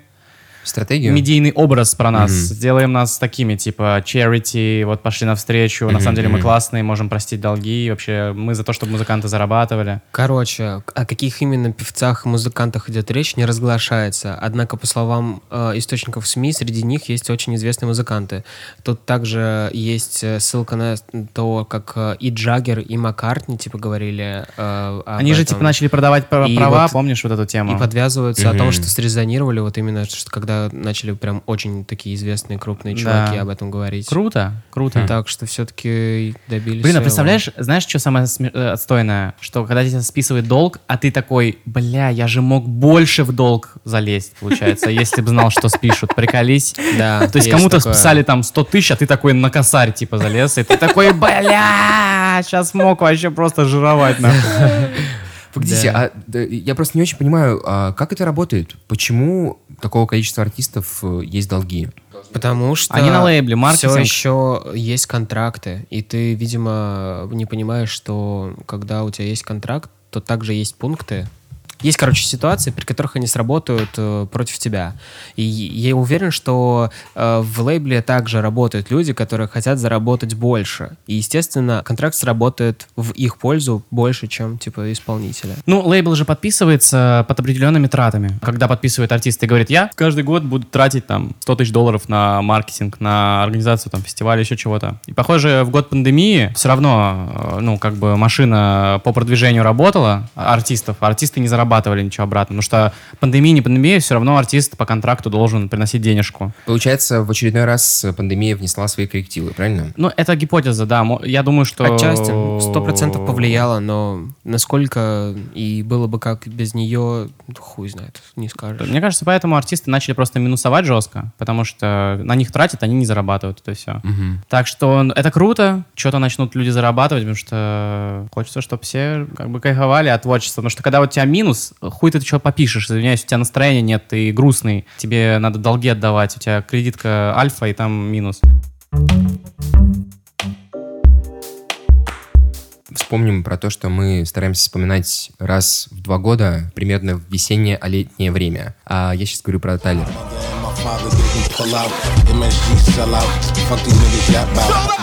Стратегию? медийный образ про нас, Мгм. сделаем нас такими, типа, charity, вот пошли навстречу, на Мгм, самом деле мы классные, можем простить долги, вообще мы за то, чтобы музыканты зарабатывали. Короче, о каких именно певцах и музыкантах идет речь, не разглашается. Однако, по словам э, источников СМИ, среди них есть очень известные музыканты. Тут также есть э, ссылка на то, как э, и Джаггер, и Маккартни, типа, говорили э, Они же, этом. типа, начали продавать пра- И права, вот- помнишь вот эту тему? И подвязываются о том, что срезонировали, вот именно, что когда начали прям очень такие известные крупные Да. чуваки об этом говорить. Круто, круто. Так что все-таки добились Блин, а представляешь, знаешь, что самое э, отстойное? Что когда тебя списывает долг, а ты такой, бля, я же мог больше в долг залезть, получается, если бы знал, что спишут. Приколись. Да, То есть кому-то списали там 100 тысяч, а ты такой на косарь типа залез, и ты такой, бля, сейчас мог вообще просто жировать нахуй. Погодите, а, да, я просто не очень понимаю, а как это работает? Почему такого количества артистов э, есть долги? Потому что Они на лейбле, маркетинг. все еще есть контракты, и ты, видимо, не понимаешь, что когда у тебя есть контракт, то также есть пункты. Есть, короче, ситуации, при которых они сработают э, против тебя. И я уверен, что э, в лейбле также работают люди, которые хотят заработать больше. И, естественно, контракт сработает в их пользу больше, чем, типа, исполнителя. Ну, лейбл же подписывается под определенными тратами. Когда подписывает артист и говорит, я каждый год буду тратить там 100 тысяч долларов на маркетинг, на организацию там фестиваля, еще чего-то. И, похоже, в год пандемии все равно, э, ну, как бы машина по продвижению работала артистов, а артисты не зарабатывали ничего обратно. Потому что пандемия, не пандемия, все равно артист по контракту должен приносить денежку. Получается, в очередной раз пандемия внесла свои коррективы, правильно? Ну, это гипотеза, да. Я думаю, что... Отчасти, сто процентов повлияло, но насколько и было бы как без нее, хуй знает, не скажешь. Мне кажется, поэтому артисты начали просто минусовать жестко, потому что на них тратят, они не зарабатывают, это все. Так что это круто, что-то начнут люди зарабатывать, потому что хочется, чтобы все как бы кайфовали от творчества. Потому что когда у тебя минус, хуй ты что попишешь, извиняюсь, у тебя настроения нет, ты грустный, тебе надо долги отдавать, у тебя кредитка альфа и там минус. Вспомним про то, что мы стараемся вспоминать раз в два года, примерно в весеннее, а летнее время. А я сейчас говорю про out.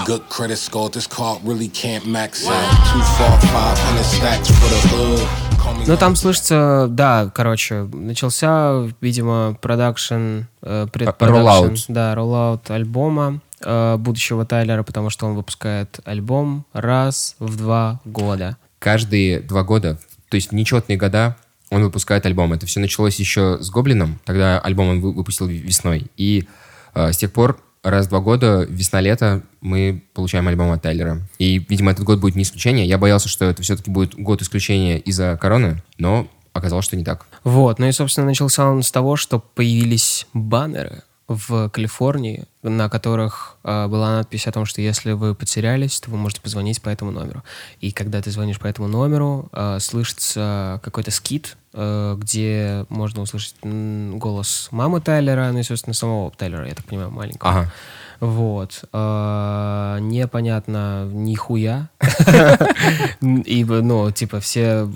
Good credit score. This card really can't max out. Two, four, five hundred stacks for the hood. Ну, там слышится, да, короче, начался, видимо, продакшн, э, предпродакшн, Роллаут. да, роллаут альбома э, будущего Тайлера, потому что он выпускает альбом раз в два года. Каждые два года, то есть нечетные года, он выпускает альбом. Это все началось еще с Гоблином, тогда альбом он вы- выпустил весной. И э, с тех пор раз в два года, весна-лето, мы получаем альбом от Тайлера. И, видимо, этот год будет не исключение. Я боялся, что это все-таки будет год исключения из-за короны, но оказалось, что не так. Вот, ну и, собственно, начался он с того, что появились баннеры в Калифорнии, на которых э, была надпись о том, что если вы потерялись, то вы можете позвонить по этому номеру. И когда ты звонишь по этому номеру, э, слышится какой-то скит, э, где можно услышать голос мамы Тайлера, ну и, собственно, самого Тайлера, я так понимаю, маленького. Ага. Вот. Э, непонятно нихуя. Ибо, ну, типа, все...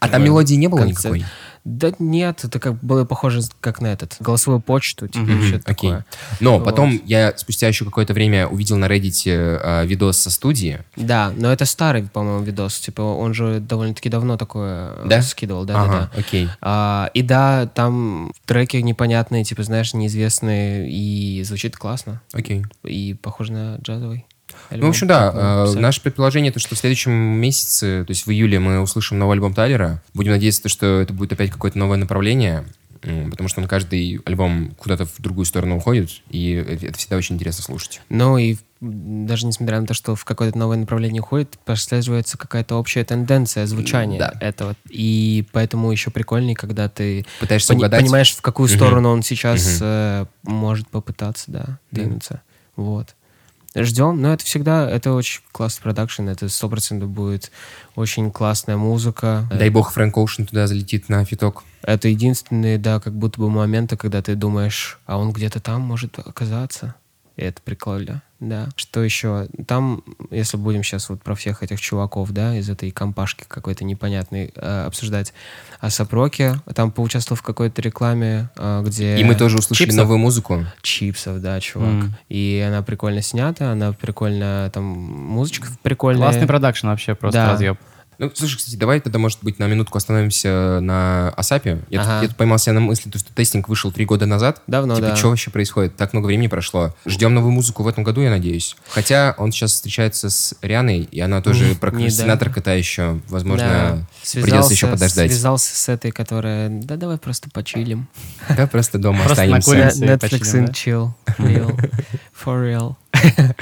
А там мелодии не было никакой? Да нет, это как было похоже как на этот голосовую почту, типа Мгм, что-то окей. такое. Но Вот. потом я спустя еще какое-то время увидел на Reddit э, видос со студии. Да, но это старый, по-моему, видос. Типа он же довольно-таки давно такое э, Да? скидывал, да, да, Ага, да. окей. А, и да, там треки непонятные, типа, знаешь, неизвестные, и звучит классно. Окей. И похоже на джазовый. Ну, в общем, да, э, наше предположение, то, что в следующем месяце, то есть в июле, мы услышим новый альбом Тайлера. Будем надеяться, то, что это будет опять какое-то новое направление. Потому что он каждый альбом куда-то в другую сторону уходит, и это всегда очень интересно слушать. Ну и даже несмотря на то, что в какое-то новое направление уходит, прослеживается какая-то общая тенденция звучания Да. этого. И поэтому еще прикольнее, когда ты Пытаешься пони- угадать. понимаешь, в какую сторону он сейчас Мгм. э, может попытаться, да, двинуться. Вот. Ждем, но это всегда, это очень классный продакшн, это сто процентов будет очень классная музыка. Дай бог Фрэнк Оушен туда залетит на фиток. Это единственные, да, как будто бы моменты, когда ты думаешь, а он где-то там может оказаться. И это прикольно, да. Что еще? Там, если будем сейчас вот про всех этих чуваков, да, из этой компашки какой-то непонятной э, обсуждать, а Сапроки там поучаствовал в какой-то рекламе, э, где... И мы тоже услышали Чипсов. новую музыку. Чипсов, да, чувак. М. И она прикольно снята, она прикольно, там, музычка прикольная. Классный продакшн вообще, просто Да. разъеб. Ну, слушай, кстати, давай тогда, может быть, на минутку остановимся на Асапе. Я, тут- Ага. я тут поймал себя на мысли, то, что тестинг вышел три года назад. Давно, типа, да. что вообще происходит? Так много времени прошло. Ждем новую музыку в этом году, я надеюсь. Хотя он сейчас встречается с Рианой, и она тоже Не- прокрастинаторка та еще. Возможно, Да. Придется еще подождать. Связался с этой, которая, да давай просто почилим. Да, просто дома Просто останемся. и Netflix and да? chill. Real. For real.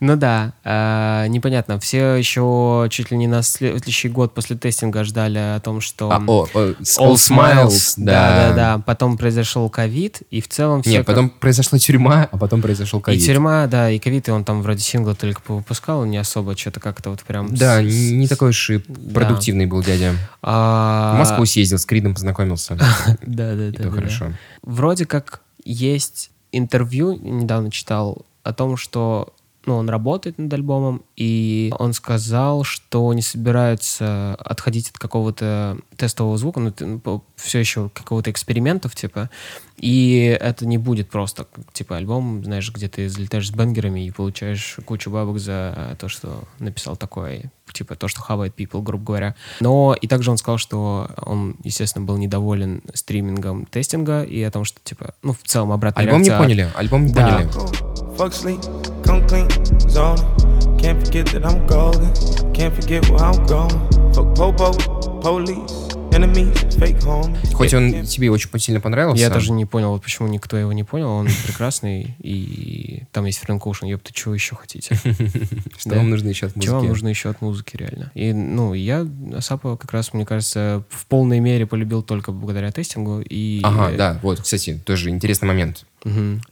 ну да, а, непонятно. Все еще чуть ли не на следующий год после тестинга ждали о том, что... А, о, о, All Smiles, Да, да, да. Потом произошел ковид, и в целом все... Нет, потом произошла тюрьма, а потом произошел И ковид. тюрьма, да, и ковид, и он там вроде сингла только выпускал, не особо что-то как-то вот прям... Да, с- не такой уж и продуктивный был дядя. А, В Москву съездил, с Кридом познакомился. Да, да, да. то да, да. хорошо. Вроде как есть интервью, недавно читал, о том, что ну, он работает над альбомом, и он сказал, что не собирается отходить от какого-то тестового звука, ну, все еще какого-то экспериментов, типа, и это не будет просто, типа, альбом, знаешь, где ты залетаешь с бенгерами и получаешь кучу бабок за то, что написал такое, типа, то, что хавает people, грубо говоря. Но и также он сказал, что он, естественно, был недоволен стримингом тестинга и о том, что, типа, ну, в целом обратная Альбом не реакция от- поняли, альбом не Да. поняли. Fuck sleep, come clean, zone. Can't forget that I'm golden. Can't forget where I'm going. Fuck popo, police. Хоть он тебе очень сильно понравился. Я даже не понял, вот почему никто его не понял. Он прекрасный, и там есть Фрэнк Оушен. Ёпта, чего еще хотите? Что вам нужно еще от Чего вам музыки? нужно еще от музыки, реально? И, ну, я Асапа как раз, мне кажется, в полной мере полюбил только благодаря тестингу. И... Ага, да, вот, кстати, тоже интересный момент.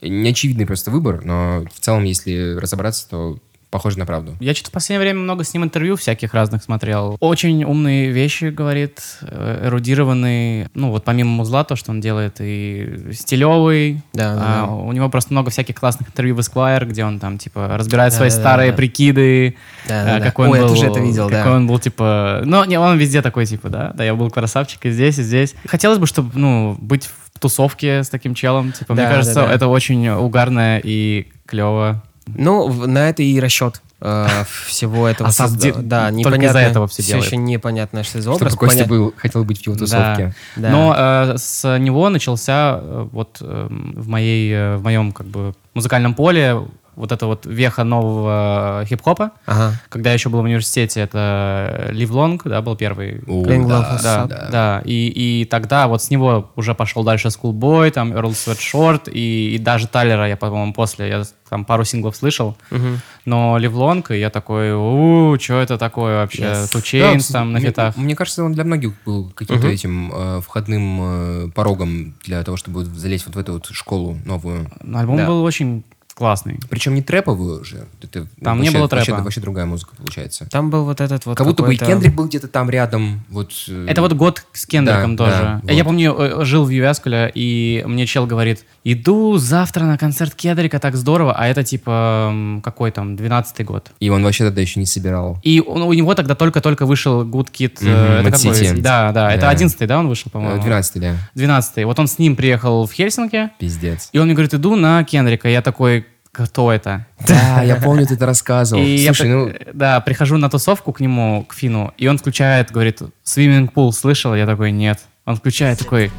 Неочевидный просто выбор, но в целом, если разобраться, то похоже на правду. Я что-то в последнее время много с ним интервью всяких разных смотрел. Очень умные вещи говорит, э, эрудированный. Ну, вот помимо музла, то, что он делает, и стилевый. Да, да, А, да. У него просто много всяких классных интервью в Esquire, где он там, типа, разбирает Да, свои да, да, старые да. прикиды. Да, да, да. какой он Ой, я был, тоже это видел, какой да. он был, типа... Ну, не, он везде такой, типа, да, да, я был красавчик и здесь, и здесь. Хотелось бы, чтобы, ну, быть в тусовке с таким челом. Типа, мне Да, кажется, да, да. это очень угарно и клево. Ну, на это и расчет э, всего этого. Асап созда- де- Да, только из-за этого все Все делает. еще непонятно, что за Чтобы образ. Костя Поня- был, хотел быть в его тусовке. Да. Но э, с него начался э, вот э, в моей э, в моем как бы музыкальном поле вот эта вот веха нового хип-хопа. Ага. Когда я еще был в университете, это Live Long, да, был первый. Playing да, Да, Asap. да, И, и тогда вот с него уже пошел дальше Schoolboy, там Earl Sweatshirt, и, и даже Тайлера я, по-моему, после, я там пару синглов слышал, Мгм. но Live Long, и я такой, у что это такое вообще? Yes. Two Chainz Да, там на мне- фитах. Мне кажется, он для многих был каким-то Мгм. этим э, входным э, порогом для того, чтобы залезть вот в эту вот школу новую. Но Альбом Да. был очень классный. Причем не трэповую уже. Это Там не вообще- было вообще- трэпа. Вообще другая музыка получается. Там был вот этот вот Как будто бы и Кендрик был где-то там рядом. Вот, э, Это вот год с Кендриком Да, тоже. да, Я вот. помню, э, жил в Ювяскуле, и мне чел говорит, иду завтра на концерт Кедрика, так здорово, а это типа, какой там, 12-й год. И он вообще тогда еще не собирал. И он- у него тогда только-только вышел Good Kid. э, Мгм, это какой? City. Да, да, это Да. 11-й, да, он вышел, по-моему? 12 да. 12-й. Вот он с ним приехал в Хельсинки, Пиздец. и он мне говорит, иду на Кендрика. Я такой, кто это? Да, я помню, ты это рассказывал. И я, Слушай, ну, при- да, прихожу на тусовку к нему, к Фину, и он включает, говорит, «Swimming pool слышал?» Я такой, нет. Он включает такой.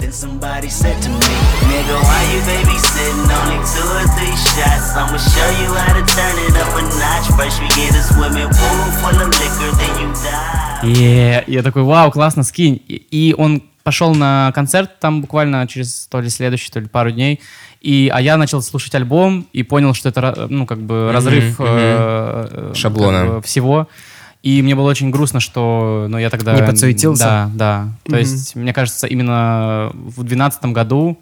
И я такой, вау, классно, скинь. И он пошел на концерт там буквально через то ли следующий, то ли пару дней, и, а я начал слушать альбом и понял, что это, ну, как бы разрыв мгм. э, э, Шаблона. как бы всего. И мне было очень грустно, что ну, я тогда... Не подсуетился? Да, да. То Мгм. есть, мне кажется, именно в двенадцатом году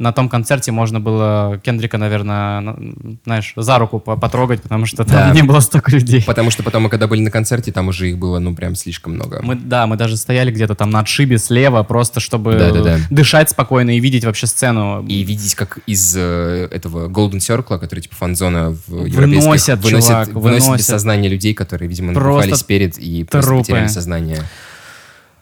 на том концерте можно было Кендрика, наверное, на- знаешь, за руку по- потрогать, потому что там Да. не было столько людей. Потому что потом мы, когда были на концерте, там уже их было, ну, прям слишком много. Мы, да, мы даже стояли где-то там на отшибе слева, просто чтобы Да-да-да. дышать спокойно и видеть вообще сцену. И видеть, как из э, этого Golden Circle, который типа фан-зона в европейских, Выносят, чувак, выносит выносят. без сознания людей, которые, видимо, Просто набухались перед и просто трупы. потеряли сознание.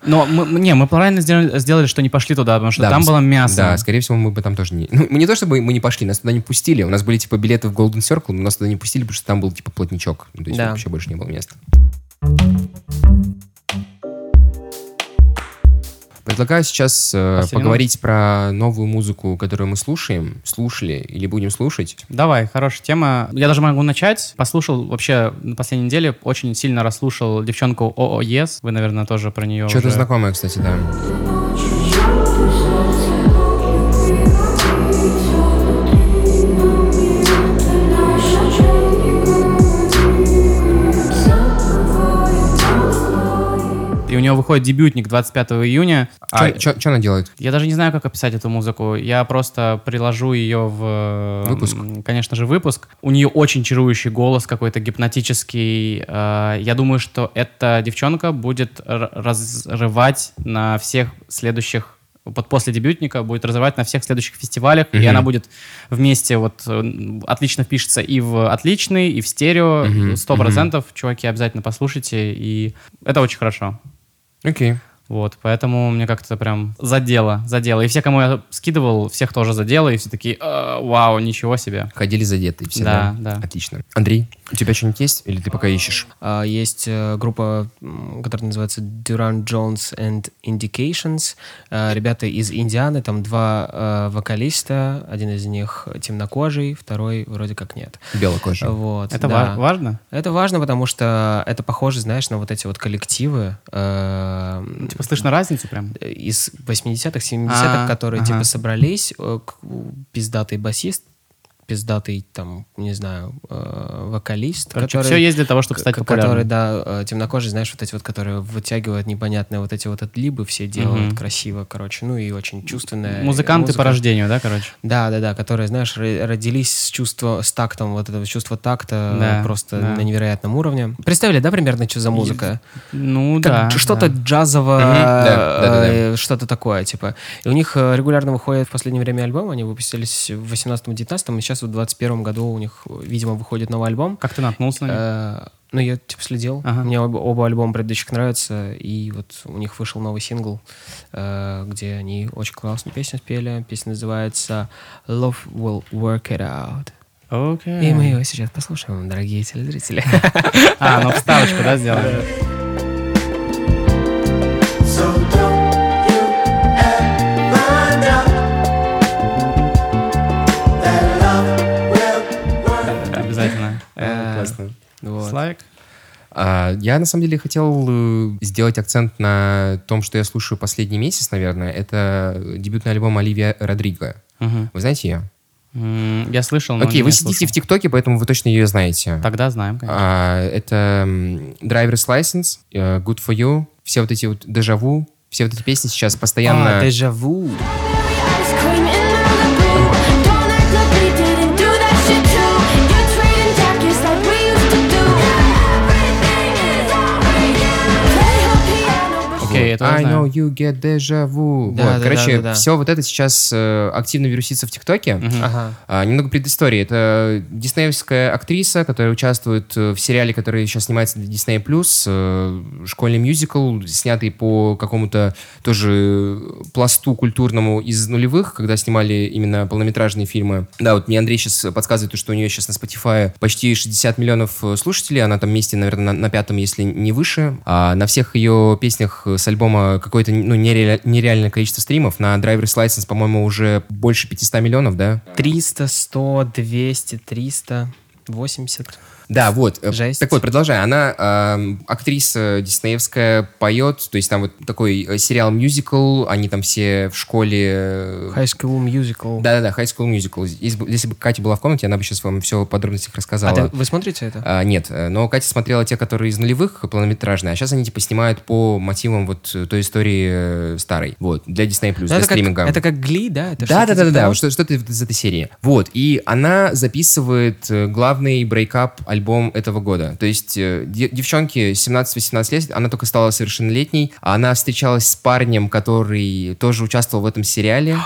Но мы, не, мы правильно сделали, сделали, что не пошли туда, потому что Да, там мы было мясо. Да, скорее всего, мы бы там тоже не... Ну, мы не то, чтобы мы не пошли, нас туда не пустили. У нас были, типа, билеты в Golden Circle, но нас туда не пустили, потому что там был, типа, плотничок. Ну, то есть Да. вообще больше не было места. Предлагаю сейчас э, поговорить про новую музыку, которую мы слушаем, слушали или будем слушать. Давай, хорошая тема. Я даже могу начать. Послушал вообще на последней неделе, очень сильно расслушал девчонку ОО Yes. Вы, наверное, тоже про нее Что-то уже- знакомое, кстати, да. У нее выходит дебютник 25 июня. А Что она делает? Я даже не знаю, как описать эту музыку. Я просто приложу ее в... э, Выпуск. Конечно же, выпуск. У нее очень чарующий голос, какой-то гипнотический. Э, Я думаю, что эта девчонка будет разрывать на всех следующих вот после дебютника будет разрывать на всех следующих фестивалях, и Мгм. она будет вместе вот отлично впишется и в отличный, и в стерео, сто процентов. Чуваки, обязательно послушайте, и это очень хорошо. Окей. Вот, поэтому мне как-то прям задело, задело. И все, кому я скидывал, всех тоже задело, и все такие, «А, вау, ничего себе. Ходили задетые все, Да, да? да. Отлично. Андрей, у тебя что-нибудь есть? Или ты пока ищешь? А, Есть э, группа, которая называется Durant Jones and Indications. Э, Ребята из Индианы, там два э, вокалиста. Один из них темнокожий, второй вроде как нет. Белокожий. Вот, Это да. ва- важно? Это важно, потому что это похоже, знаешь, на вот эти вот коллективы. Типа слышно разницу прям? из 80-х, 70-х, А, которые типа собрались, э, пиздатый басист, пиздатый там, не знаю, э, вокалист. Короче, всё есть для того, чтобы стать популярным. Который, да, э, темнокожий, знаешь, вот эти вот, которые вытягивают непонятные вот эти вот отлибы, все делают Мгм. красиво, короче, ну и очень чувственная. Музыканты музыка. по рождению, да, короче? Да, да, да, которые, знаешь, ро- родились с чувства, с тактом, вот этого чувства такта Да, просто да. на невероятном уровне. Представили, да, примерно, что за музыка? Ну Как да. что-то да. джазово, Мгм. Да, да, да, да. э, что-то такое, типа. И у них э, регулярно выходит в последнее время альбом, они выпустились в 18-19, и сейчас в 21 году у них, видимо, выходит новый альбом. Как ты наткнулся на них? Э, Ну, я, типа, следил. Ага. Мне оба, оба альбома предыдущих нравятся, и вот у них вышел новый сингл, э, где они очень классную песню спели. Песня называется «Love will work it out». Окей. И мы ее сейчас послушаем, дорогие телезрители. А, ну вставочку, да, сделали? Славик? А, Я, на самом деле, хотел э, сделать акцент на том, что я слушаю последний месяц, наверное. Это дебютный альбом Оливия Родриго. Мгм. Вы знаете ее? Я слышал, но Окей, вы сидите слушал. в ТикТоке, поэтому вы точно ее знаете. Тогда знаем, конечно. А, это Driver's License, э, Good For You, все вот эти вот Дежаву, все вот эти песни сейчас постоянно... А, дежаву. Окей, это я I знаю. know you get deja vu. Да, вот, да, короче, да, да, да. все вот это сейчас э, активно вирусится в ТикТоке. Ага. А, немного предыстории. Это диснеевская актриса, которая участвует э, в сериале, который сейчас снимается для Disney+, э, школьный мюзикл, снятый по какому-то тоже пласту культурному из нулевых, когда снимали именно полнометражные фильмы. Да, вот мне Андрей сейчас подсказывает, что у нее сейчас на Spotify почти 60 миллионов э, слушателей, она там месте, наверное, на, на пятом, если не выше. А на всех ее песнях с альбома какое-то ну, нереаль- нереальное количество стримов. На Driver's License, по-моему, уже больше 500 миллионов, да? 300, 100, 200, 300. 80. Да, вот. э, Жесть. Так вот, продолжай. Она эм, актриса диснеевская, поет, то есть там вот такой э, сериал-мюзикл, они там все в школе... э, High School Musical. Да-да-да, High School Musical. Если бы, Катя была в комнате, она бы сейчас вам все в подробностях рассказала. А ты- вы смотрите это? А, нет, э, но Катя смотрела те, которые из нулевых, полнометражные, а сейчас они типа снимают по мотивам вот э, той истории э, старой. Вот, для Disney+, Ну, для это, как, стриминга. это как Гли, да? Это Да, что-то да, да, да, типа что-то из этой серии. Вот, и она записывает э, главный брейкап альбом этого года. То есть э, де- девчонке 17-18 лет, она только стала совершеннолетней, а она встречалась с парнем, который тоже участвовал в этом сериале.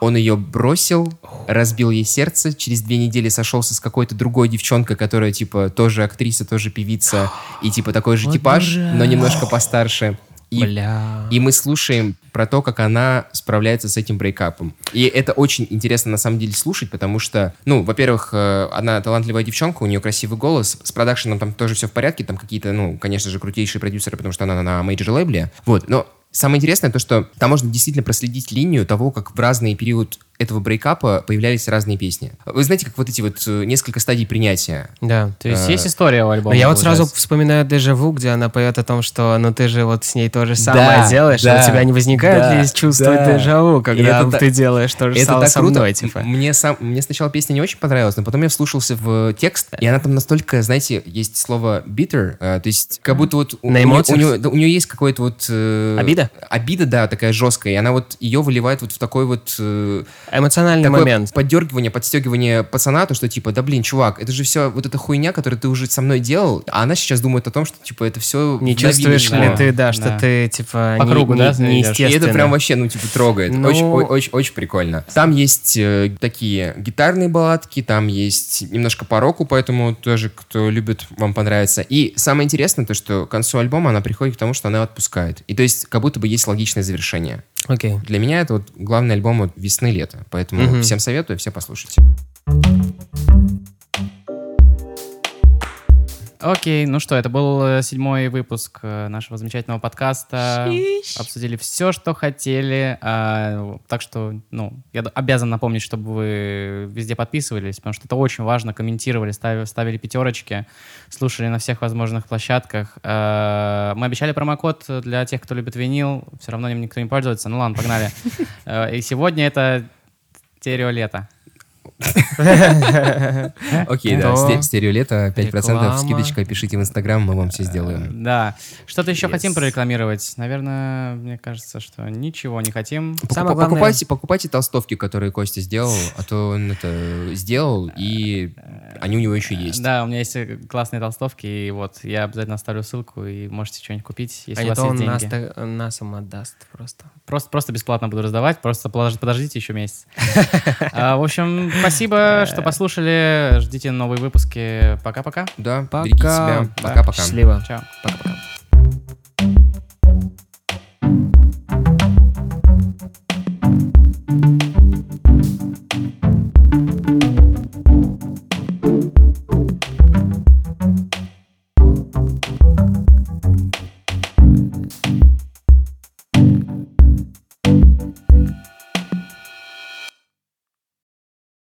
Он ее бросил, разбил ей сердце, через две недели сошелся с какой-то другой девчонкой, которая, типа, тоже актриса, тоже певица, и, типа, такой же Вот типаж, но немножко постарше. И Бля. и мы слушаем про то, как она справляется с этим breakup ом. И это очень интересно на самом деле слушать, потому что, ну, во-первых, э, она талантливая девчонка, у нее красивый голос, с продакшеном там тоже все в порядке, там какие-то, ну, конечно же, крутейшие продюсеры, потому что она на major лейбле. Вот, но самое интересное то, что там можно действительно проследить линию того, как в разный период этого breakup а появлялись разные песни. Вы знаете, как вот эти вот э, несколько стадий принятия. Да. То есть Э, есть история у Но альбома? я вот сразу вспоминаю Дежаву, где она поет о том, что ну ты же вот с ней то же самое Да, делаешь, а да, у тебя не возникает да, ли чувство да. дежаву, когда это та- ты делаешь то же Это самое так со круто. мной, типа. Мне, сам, мне сначала песня не очень понравилась, но потом я вслушался в текст, и она там настолько, знаете, есть слово bitter, э, то есть как будто вот... у- На эмоциях? нее, у, нее, у нее есть какой-то вот... э, Обида? Обида, да, такая жесткая, и она вот ее выливает вот в такой вот... э, Эмоциональный такое момент. поддергивание, подстегивание пацана, то, что типа, да блин, чувак, это же все вот эта хуйня, которую ты уже со мной делал, а она сейчас думает о том, что типа это все... Не чувствуешь ли ты, да, что Да. ты, типа, По не, кругу, не- да, идешь? И это И неестественно. это прям вообще, ну, типа, трогает. Ну- Очень, о- очень, очень прикольно. Там есть э, такие гитарные балладки, там есть немножко по року, поэтому тоже, кто любит, вам понравится. И самое интересное, то, что к концу альбома она приходит к тому, что она отпускает. И то есть, как будто бы есть логичное завершение. Окей. Для меня это вот главный альбом вот весны-лета. Поэтому Мгм. всем советую, все послушайте. Окей, ну что, это был э, седьмой выпуск э, нашего замечательного подкаста. Обсудили все, что хотели. А, так что, ну, я обязан напомнить, чтобы вы везде подписывались, потому что это очень важно. Комментировали, ставили, ставили пятерочки, слушали на всех возможных площадках. А, мы обещали промокод для тех, кто любит винил. Все равно им никто не пользуется. Ну ладно, погнали. И сегодня это стерео лето. Окей, да, То сте- стереолето, 5% реклама. скидочка, пишите в Инстаграм, мы вам все сделаем. Да. Что-то еще хотим прорекламировать? Наверное, мне кажется, что ничего не хотим. Покупайте, покупайте толстовки, которые Костя сделал, а то он это сделал, и они у него еще есть. Да, у меня есть э, классные толстовки, и вот я обязательно оставлю ссылку, и можете что-нибудь купить, если А у вас есть деньги. так- нас им отдаст просто. Просто, просто бесплатно буду раздавать, просто подож- подождите еще месяц. А, В общем, спасибо, что послушали. Ждите новые выпуски. Пока-пока. Да, Пока. берегите себя. Пока-пока. Счастливо. Чао. Пока-пока.